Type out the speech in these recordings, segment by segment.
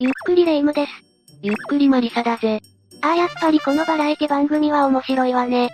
ゆっくりレ夢ムです。ゆっくりマリサだぜ。ああやっぱりこのバラエティ番組は面白いわね。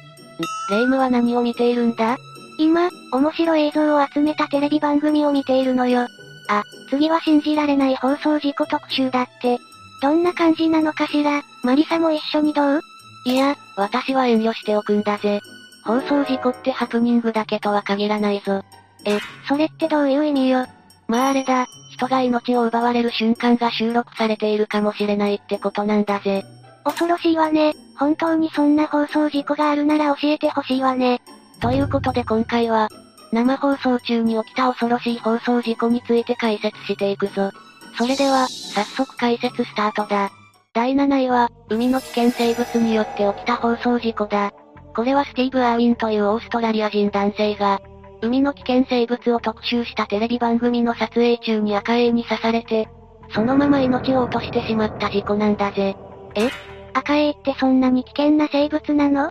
レ夢ムは何を見ているんだ？今、面白い映像を集めたテレビ番組を見ているのよ。あ、次は信じられない放送事故特集だって。どんな感じなのかしら？マリサも一緒にどう？いや、私は遠慮しておくんだぜ。放送事故ってハプニングだけとは限らないぞ。え、それってどういう意味よ？まああれだ、人が命を奪われる瞬間が収録されているかもしれないってことなんだぜ。恐ろしいわね。本当にそんな放送事故があるなら教えてほしいわね。ということで今回は、生放送中に起きた恐ろしい放送事故について解説していくぞ。それでは、早速解説スタートだ。第7位は、海の危険生物によって起きた放送事故だ。これはスティーブ・アーウィンというオーストラリア人男性が、海の危険生物を特集したテレビ番組の撮影中に赤エイに刺されて、そのまま命を落としてしまった事故なんだぜ。え？赤エイってそんなに危険な生物なの？あ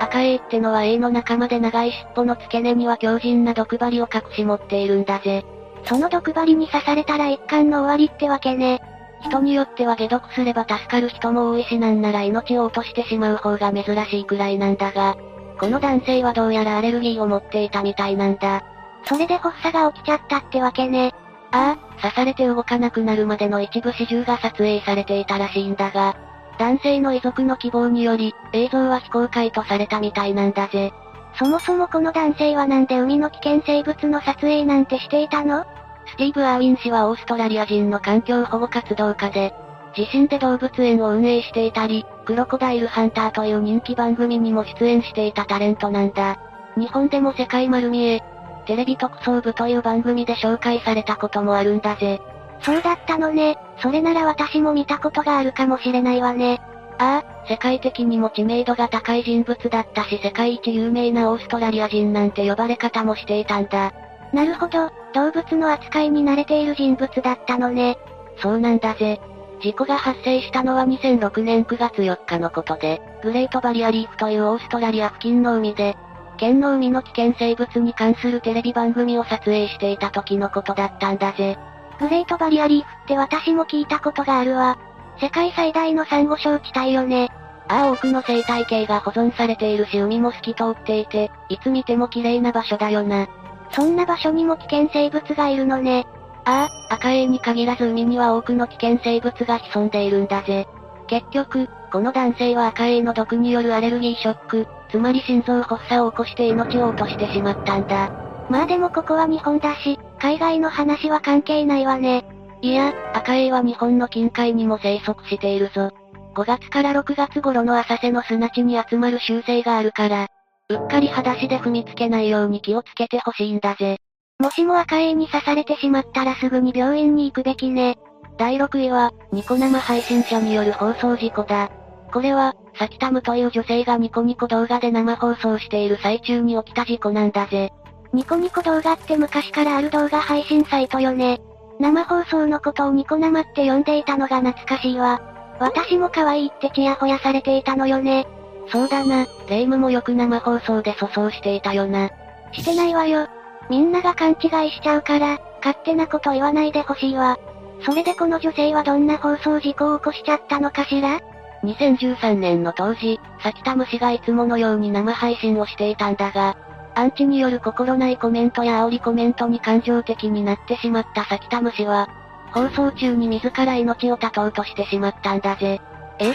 あ、赤エイってのはエイの仲間で長い尻尾の付け根には強靭な毒針を隠し持っているんだぜ。その毒針に刺されたら一巻の終わりってわけね。人によっては解毒すれば助かる人も多いしなんなら命を落としてしまう方が珍しいくらいなんだが、この男性はどうやらアレルギーを持っていたみたいなんだ。それで発作が起きちゃったってわけね。ああ、刺されて動かなくなるまでの一部始終が撮影されていたらしいんだが、男性の遺族の希望により、映像は非公開とされたみたいなんだぜ。そもそもこの男性はなんで海の危険生物の撮影なんてしていたの？スティーブ・アーウィン氏はオーストラリア人の環境保護活動家で、自身で動物園を運営していたり、クロコダイルハンターという人気番組にも出演していたタレントなんだ。日本でも世界丸見え、テレビ特捜部という番組で紹介されたこともあるんだぜ。そうだったのね。それなら私も見たことがあるかもしれないわね。ああ、世界的にも知名度が高い人物だったし世界一有名なオーストラリア人なんて呼ばれ方もしていたんだ。なるほど、動物の扱いに慣れている人物だったのね。そうなんだぜ。事故が発生したのは2006年9月4日のことで、グレートバリアリーフというオーストラリア付近の海で、県の海の危険生物に関するテレビ番組を撮影していた時のことだったんだぜ。グレートバリアリーフって私も聞いたことがあるわ。世界最大のサンゴ礁地帯よね。ああ多くの生態系が保存されているし海も透き通っていて、いつ見ても綺麗な場所だよな。そんな場所にも危険生物がいるのね。ああ、赤エイに限らず海には多くの危険生物が潜んでいるんだぜ。結局、この男性は赤エイの毒によるアレルギーショック、つまり心臓発作を起こして命を落としてしまったんだ。まあでもここは日本だし、海外の話は関係ないわね。いや、赤エイは日本の近海にも生息しているぞ。5月から6月頃の浅瀬の砂地に集まる習性があるから、うっかり裸足で踏みつけないように気をつけてほしいんだぜ。もしも赤エイに刺されてしまったらすぐに病院に行くべきね。第6位は、ニコ生配信者による放送事故だ。これは、サキタムという女性がニコニコ動画で生放送している最中に起きた事故なんだぜ。ニコニコ動画って昔からある動画配信サイトよね。生放送のことをニコ生って呼んでいたのが懐かしいわ。私も可愛いってチヤホヤされていたのよね。そうだな、レイムもよく生放送で粗相していたよな。してないわよ。みんなが勘違いしちゃうから、勝手なこと言わないでほしいわ。それでこの女性はどんな放送事故を起こしちゃったのかしら？2013年の当時、サキタム氏がいつものように生配信をしていたんだが、アンチによる心ないコメントや煽りコメントに感情的になってしまったサキタム氏は、放送中に自ら命を絶とうとしてしまったんだぜ。え？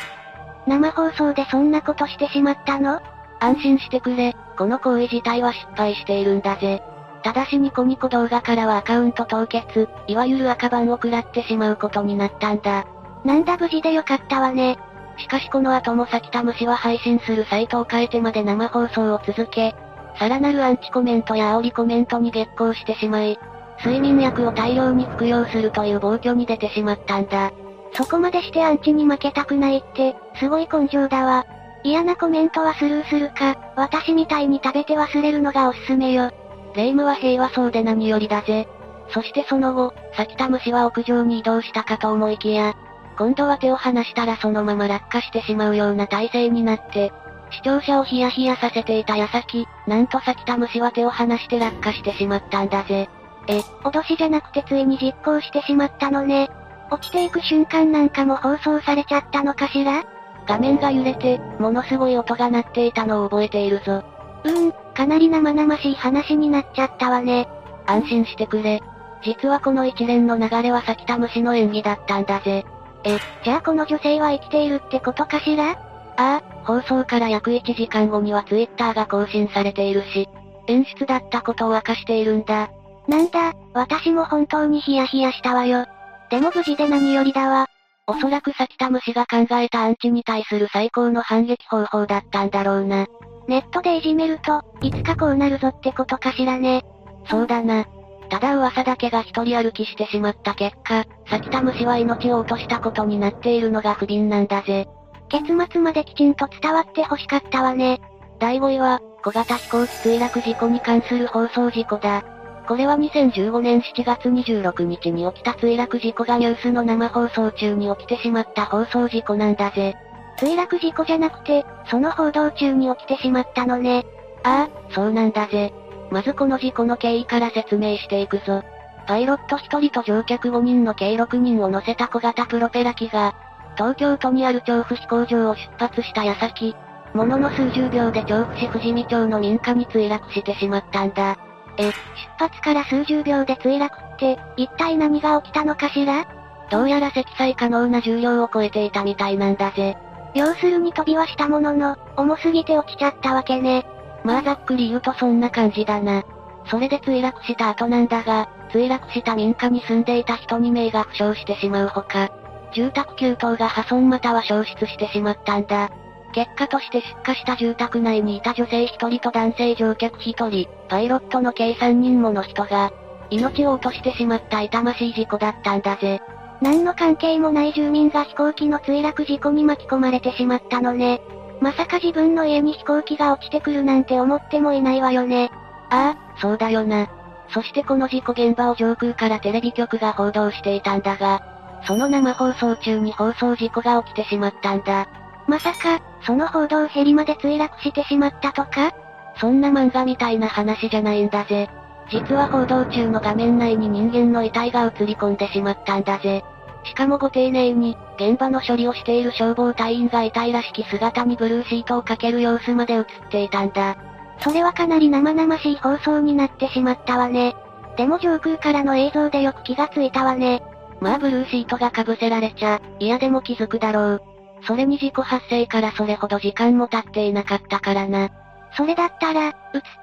生放送でそんなことしてしまったの？安心してくれ、この行為自体は失敗しているんだぜ。ただしニコニコ動画からはアカウント凍結、いわゆる赤番を食らってしまうことになったんだ。なんだ無事でよかったわね。しかしこの後もサキタム氏は配信するサイトを変えてまで生放送を続け、さらなるアンチコメントや煽りコメントに激高してしまい、睡眠薬を大量に服用するという暴挙に出てしまったんだ。そこまでしてアンチに負けたくないって、すごい根性だわ。嫌なコメントはスルーするか、私みたいに食べて忘れるのがおすすめよ。レイムは平和そうで何よりだぜ。そしてその後、サキタムシは屋上に移動したかと思いきや、今度は手を離したらそのまま落下してしまうような体勢になって、視聴者をヒヤヒヤさせていた矢先、なんとサキタムシは手を離して落下してしまったんだぜ。え、脅しじゃなくてついに実行してしまったのね。落ちていく瞬間なんかも放送されちゃったのかしら？画面が揺れて、ものすごい音が鳴っていたのを覚えているぞ。うーん、かなり生々しい話になっちゃったわね。安心してくれ。実はこの一連の流れは咲田虫の演技だったんだぜ。え、じゃあこの女性は生きているってことかしら？ああ、放送から約1時間後にはツイッターが更新されているし、演出だったことを明かしているんだ。なんだ、私も本当にヒヤヒヤしたわよ。でも無事で何よりだわ。おそらく咲田虫が考えたアンチに対する最高の反撃方法だったんだろうな。ネットでいじめると、いつかこうなるぞってことかしらね。そうだな。ただ噂だけが一人歩きしてしまった結果、咲田虫は命を落としたことになっているのが不憫なんだぜ。結末まできちんと伝わって欲しかったわね。第5位は、小型飛行機墜落事故に関する放送事故だ。これは2015年7月26日に起きた墜落事故がニュースの生放送中に起きてしまった放送事故なんだぜ。墜落事故じゃなくて、その報道中に起きてしまったのね。ああ、そうなんだぜ。まずこの事故の経緯から説明していくぞ。パイロット1人と乗客5人の計6人を乗せた小型プロペラ機が、東京都にある調布飛行場を出発した矢先、ものの数十秒で調布市富士見町の民家に墜落してしまったんだ。え、出発から数十秒で墜落って、一体何が起きたのかしら？どうやら積載可能な重量を超えていたみたいなんだぜ。要するに飛びはしたものの、重すぎて落ちちゃったわけね。まあざっくり言うとそんな感じだな。それで墜落した後なんだが、墜落した民家に住んでいた人2名が負傷してしまうほか、住宅9棟が破損または消失してしまったんだ。結果として出火した住宅内にいた女性1人と男性乗客1人、パイロットの計3人もの人が、命を落としてしまった痛ましい事故だったんだぜ。何の関係もない住民が飛行機の墜落事故に巻き込まれてしまったのね。まさか自分の家に飛行機が落ちてくるなんて思ってもいないわよね。ああ、そうだよな。そしてこの事故現場を上空からテレビ局が報道していたんだが、その生放送中に放送事故が起きてしまったんだ。まさか、その報道ヘリまで墜落してしまったとか？そんな漫画みたいな話じゃないんだぜ。実は報道中の画面内に人間の遺体が映り込んでしまったんだぜ。しかもご丁寧に、現場の処理をしている消防隊員が遺体らしき姿にブルーシートをかける様子まで映っていたんだ。それはかなり生々しい放送になってしまったわね。でも上空からの映像でよく気がついたわね。まあブルーシートが被せられちゃ、嫌でも気づくだろう。それに事故発生からそれほど時間も経っていなかったからな。それだったら、映っ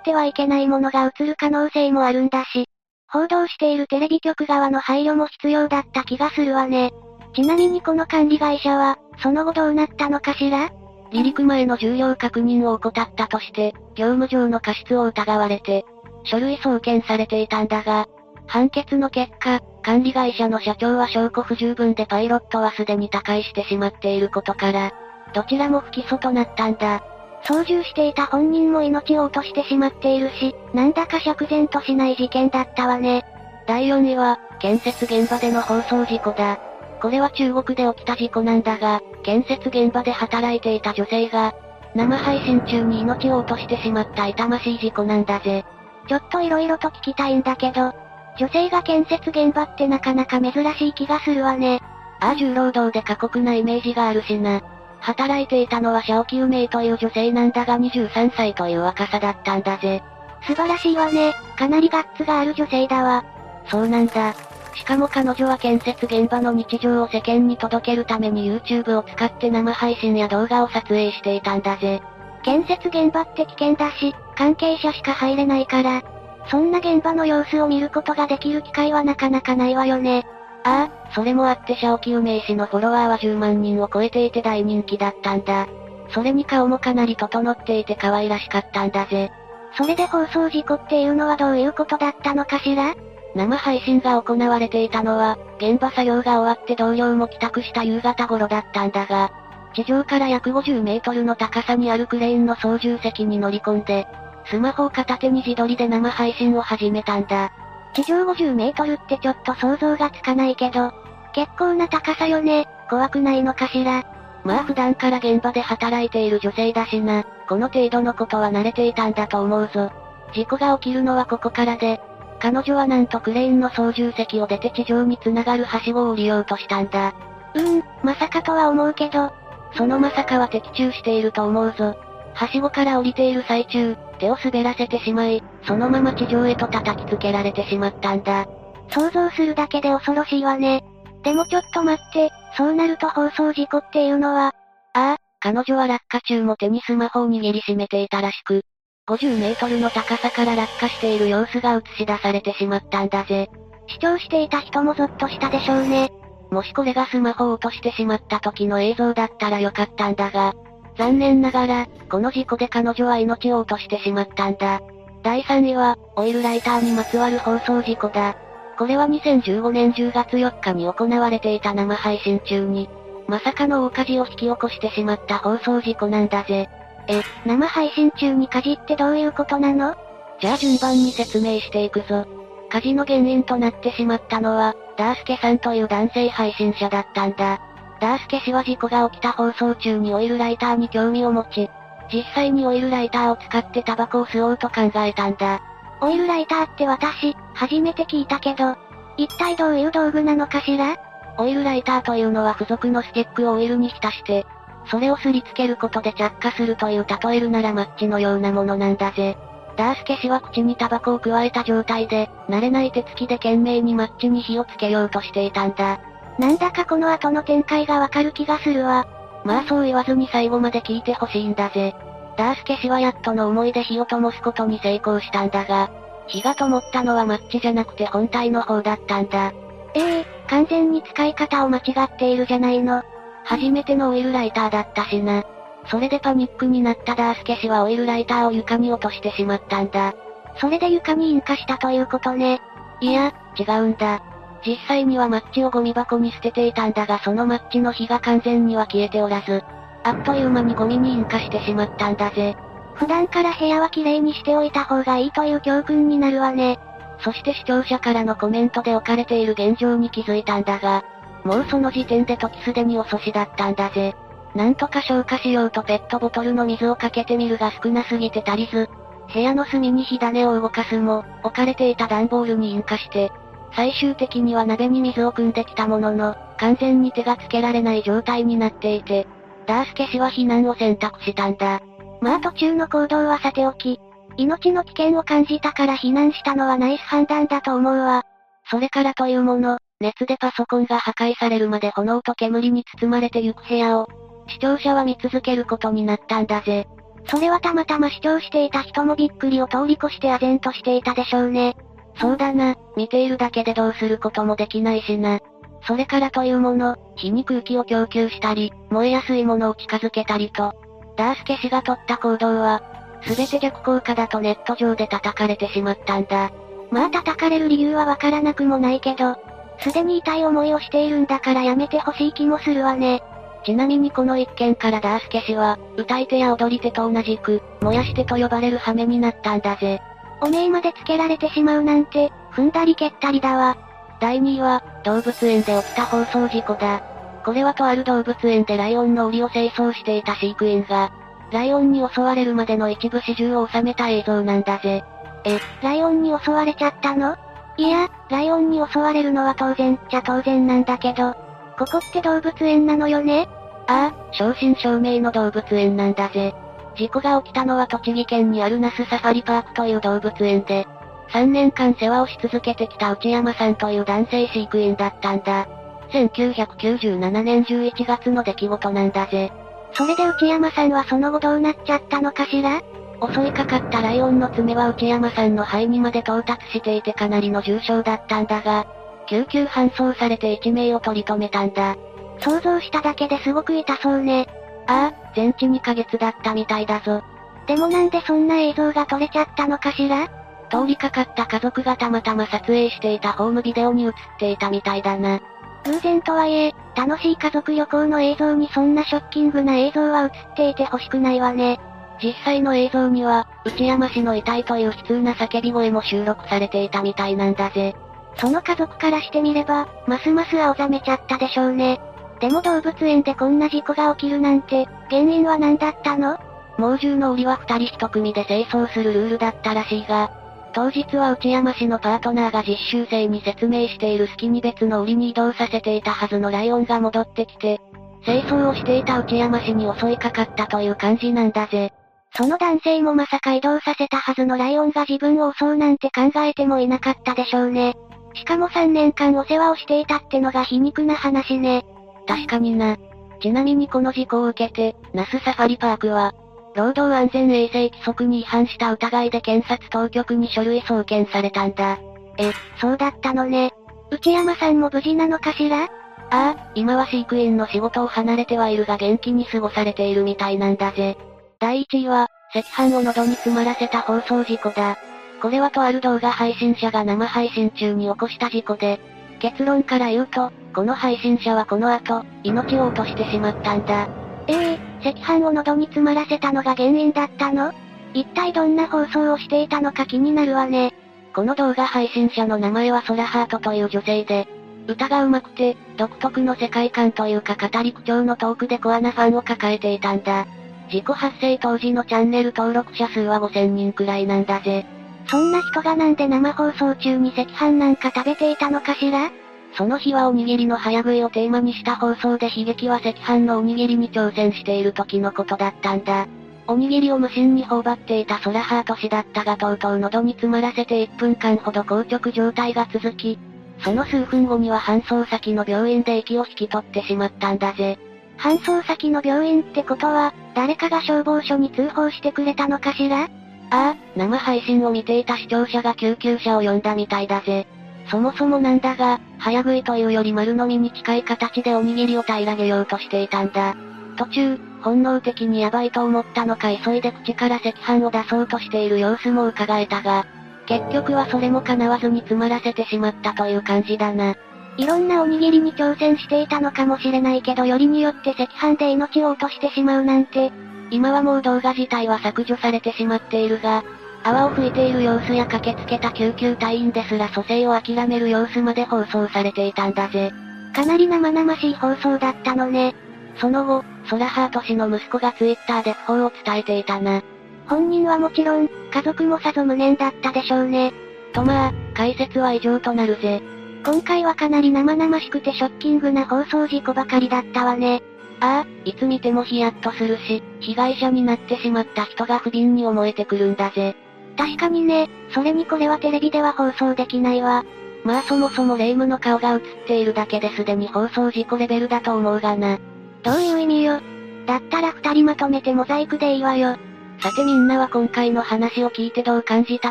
てはいけないものが映る可能性もあるんだし、報道しているテレビ局側の配慮も必要だった気がするわね。ちなみにこの管理会社は、その後どうなったのかしら？離陸前の重要確認を怠ったとして、業務上の過失を疑われて、書類送検されていたんだが、判決の結果、管理会社の社長は証拠不十分でパイロットはすでに他界してしまっていることから、どちらも不起訴となったんだ。操縦していた本人も命を落としてしまっているし、なんだか釈然としない事件だったわね。第4位は、建設現場での放送事故だ。これは中国で起きた事故なんだが、建設現場で働いていた女性が、生配信中に命を落としてしまった痛ましい事故なんだぜ。ちょっと色々と聞きたいんだけど、女性が建設現場ってなかなか珍しい気がするわね。ああ重労働で過酷なイメージがあるしな。働いていたのはシャオキューメイという女性なんだが23歳という若さだったんだぜ。素晴らしいわね。かなりガッツがある女性だわ。そうなんだ。しかも彼女は建設現場の日常を世間に届けるために YouTube を使って生配信や動画を撮影していたんだぜ。建設現場って危険だし、関係者しか入れないから、そんな現場の様子を見ることができる機会はなかなかないわよね。ああ、それもあってシャオキウメイ氏のフォロワーは10万人を超えていて大人気だったんだ。それに顔もかなり整っていて可愛らしかったんだぜ。それで放送事故っていうのはどういうことだったのかしら？生配信が行われていたのは、現場作業が終わって同僚も帰宅した夕方頃だったんだが、地上から約50メートルの高さにあるクレーンの操縦席に乗り込んで、スマホを片手に自撮りで生配信を始めたんだ。地上50メートルってちょっと想像がつかないけど、結構な高さよね、怖くないのかしら。まあ普段から現場で働いている女性だしな、この程度のことは慣れていたんだと思うぞ。事故が起きるのはここからで、彼女はなんとクレーンの操縦席を出て地上に繋がるはしごを降りようとしたんだ。うーん、まさかとは思うけど、そのまさかは的中していると思うぞ。はしごから降りている最中、手を滑らせてしまい、そのまま地上へと叩きつけられてしまったんだ。想像するだけで恐ろしいわね。でもちょっと待って、そうなると放送事故っていうのは、ああ、彼女は落下中も手にスマホを握りしめていたらしく、50メートルの高さから落下している様子が映し出されてしまったんだぜ。視聴していた人もゾッとしたでしょうね。もしこれがスマホを落としてしまった時の映像だったらよかったんだが、残念ながら、この事故で彼女は命を落としてしまったんだ。第3位は、オイルライターにまつわる放送事故だ。これは2015年10月4日に行われていた生配信中に、まさかの大火事を引き起こしてしまった放送事故なんだぜ。え、生配信中に火事ってどういうことなの？じゃあ順番に説明していくぞ。火事の原因となってしまったのは、ダースケさんという男性配信者だったんだ。ダースケ氏は事故が起きた放送中にオイルライターに興味を持ち、実際にオイルライターを使ってタバコを吸おうと考えたんだ。オイルライターって私、初めて聞いたけど、一体どういう道具なのかしら？オイルライターというのは付属のスティックをオイルに浸して、それをすりつけることで着火するという例えるならマッチのようなものなんだぜ。ダースケ氏は口にタバコを加えた状態で、慣れない手つきで懸命にマッチに火をつけようとしていたんだ。なんだかこの後の展開がわかる気がするわ。まあそう言わずに最後まで聞いてほしいんだぜ。ダースケ氏はやっとの思いで火を灯すことに成功したんだが、火が灯ったのはマッチじゃなくて本体の方だったんだ。ええー、完全に使い方を間違っているじゃないの。初めてのオイルライターだったしな。それでパニックになったダースケ氏はオイルライターを床に落としてしまったんだ。それで床に引火したということね。いや、違うんだ。実際にはマッチをゴミ箱に捨てていたんだがそのマッチの火が完全には消えておらず、あっという間にゴミに引火してしまったんだぜ。普段から部屋は綺麗にしておいた方がいいという教訓になるわね。そして視聴者からのコメントで置かれている現状に気づいたんだが、もうその時点で時すでに遅しだったんだぜ。なんとか消火しようとペットボトルの水をかけてみるが少なすぎて足りず、部屋の隅に火種を動かすも、置かれていた段ボールに引火して、最終的には鍋に水を汲んできたものの、完全に手がつけられない状態になっていて、ダースケ氏は避難を選択したんだ。まあ途中の行動はさておき、命の危険を感じたから避難したのはナイス判断だと思うわ。それからというもの、熱でパソコンが破壊されるまで炎と煙に包まれてゆく部屋を、視聴者は見続けることになったんだぜ。それはたまたま視聴していた人もびっくりを通り越して唖然としていたでしょうね。そうだな、見ているだけでどうすることもできないしな。それからというもの、火に空気を供給したり、燃えやすいものを近づけたりと、ダースケ氏が取った行動は、すべて逆効果だとネット上で叩かれてしまったんだ。まあ叩かれる理由はわからなくもないけど、すでに痛い思いをしているんだからやめてほしい気もするわね。ちなみにこの一件からダースケ氏は、歌い手や踊り手と同じく、燃やしてと呼ばれる羽目になったんだぜ。おめえまでつけられてしまうなんて、踏んだり蹴ったりだわ。第2位は、動物園で起きた放送事故だ。これはとある動物園でライオンの檻を清掃していた飼育員が、ライオンに襲われるまでの一部始終を収めた映像なんだぜ。え、ライオンに襲われちゃったの？いや、ライオンに襲われるのは当然っちゃ当然なんだけど、ここって動物園なのよね？ああ、正真正銘の動物園なんだぜ。事故が起きたのは栃木県にある那須サファリパークという動物園で、3年間世話をし続けてきた内山さんという男性飼育員だったんだ。1997年11月の出来事なんだぜ。それで内山さんはその後どうなっちゃったのかしら？襲いかかったライオンの爪は内山さんの肺にまで到達していてかなりの重傷だったんだが、救急搬送されて一命を取り留めたんだ。想像しただけですごく痛そうね。ああ、全治2ヶ月だったみたいだぞ。でもなんでそんな映像が撮れちゃったのかしら？通りかかった家族がたまたま撮影していたホームビデオに映っていたみたいだな。偶然とはいえ、楽しい家族旅行の映像にそんなショッキングな映像は映っていてほしくないわね。実際の映像には、内山氏の遺体という悲痛な叫び声も収録されていたみたいなんだぜ。その家族からしてみれば、ますます青ざめちゃったでしょうね。でも動物園でこんな事故が起きるなんて、原因は何だったの？猛獣の檻は二人一組で清掃するルールだったらしいが、当日は内山氏のパートナーが実習生に説明している隙に別の檻に移動させていたはずのライオンが戻ってきて、清掃をしていた内山氏に襲いかかったという感じなんだぜ。その男性もまさか移動させたはずのライオンが自分を襲うなんて考えてもいなかったでしょうね。しかも3年間お世話をしていたってのが皮肉な話ね。確かにな。ちなみにこの事故を受けて、ナスサファリパークは、労働安全衛生規則に違反した疑いで検察当局に書類送検されたんだ。え、そうだったのね。内山さんも無事なのかしら？ああ、今は飼育員の仕事を離れてはいるが元気に過ごされているみたいなんだぜ。第1位は、赤飯を喉に詰まらせた放送事故だ。これはとある動画配信者が生配信中に起こした事故で、結論から言うと、この配信者はこの後、命を落としてしまったんだ。ええー、赤飯を喉に詰まらせたのが原因だったの？一体どんな放送をしていたのか気になるわね。この動画配信者の名前はソラハートという女性で、歌が上手くて、独特の世界観というか語り口調のトークでコアなファンを抱えていたんだ。事故発生当時のチャンネル登録者数は5000人くらいなんだぜ。そんな人がなんで生放送中に赤飯なんか食べていたのかしら？その日はおにぎりの早食いをテーマにした放送で悲劇は赤飯のおにぎりに挑戦している時のことだったんだ。おにぎりを無心に頬張っていたソラハート氏だったがとうとう喉に詰まらせて1分間ほど硬直状態が続き、その数分後には搬送先の病院で息を引き取ってしまったんだぜ。搬送先の病院ってことは、誰かが消防署に通報してくれたのかしら？ああ、生配信を見ていた視聴者が救急車を呼んだみたいだぜ。そもそもなんだが、早食いというより丸飲みに近い形でおにぎりを平らげようとしていたんだ。途中、本能的にヤバいと思ったのか急いで口から赤飯を出そうとしている様子も伺えたが、結局はそれも叶わずに詰まらせてしまったという感じだな。いろんなおにぎりに挑戦していたのかもしれないけどよりによって赤飯で命を落としてしまうなんて、今はもう動画自体は削除されてしまっているが、泡を吹いている様子や駆けつけた救急隊員ですら蘇生を諦める様子まで放送されていたんだぜ。かなり生々しい放送だったのね。その後、ソラハート氏の息子がツイッターで訃報を伝えていたな。本人はもちろん、家族もさぞ無念だったでしょうね。とまあ、解説は以上となるぜ。今回はかなり生々しくてショッキングな放送事故ばかりだったわね。ああ、いつ見てもヒヤッとするし、被害者になってしまった人が不憫に思えてくるんだぜ。確かにね、それにこれはテレビでは放送できないわ。まあそもそも霊夢の顔が映っているだけですでに放送事故レベルだと思うがな。どういう意味よ。だったら二人まとめてモザイクでいいわよ。さてみんなは今回の話を聞いてどう感じた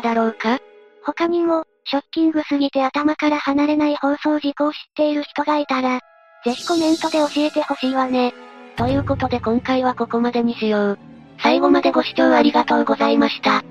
だろうか？他にも、ショッキングすぎて頭から離れない放送事故を知っている人がいたら、ぜひコメントで教えてほしいわね。ということで今回はここまでにしよう。最後までご視聴ありがとうございました。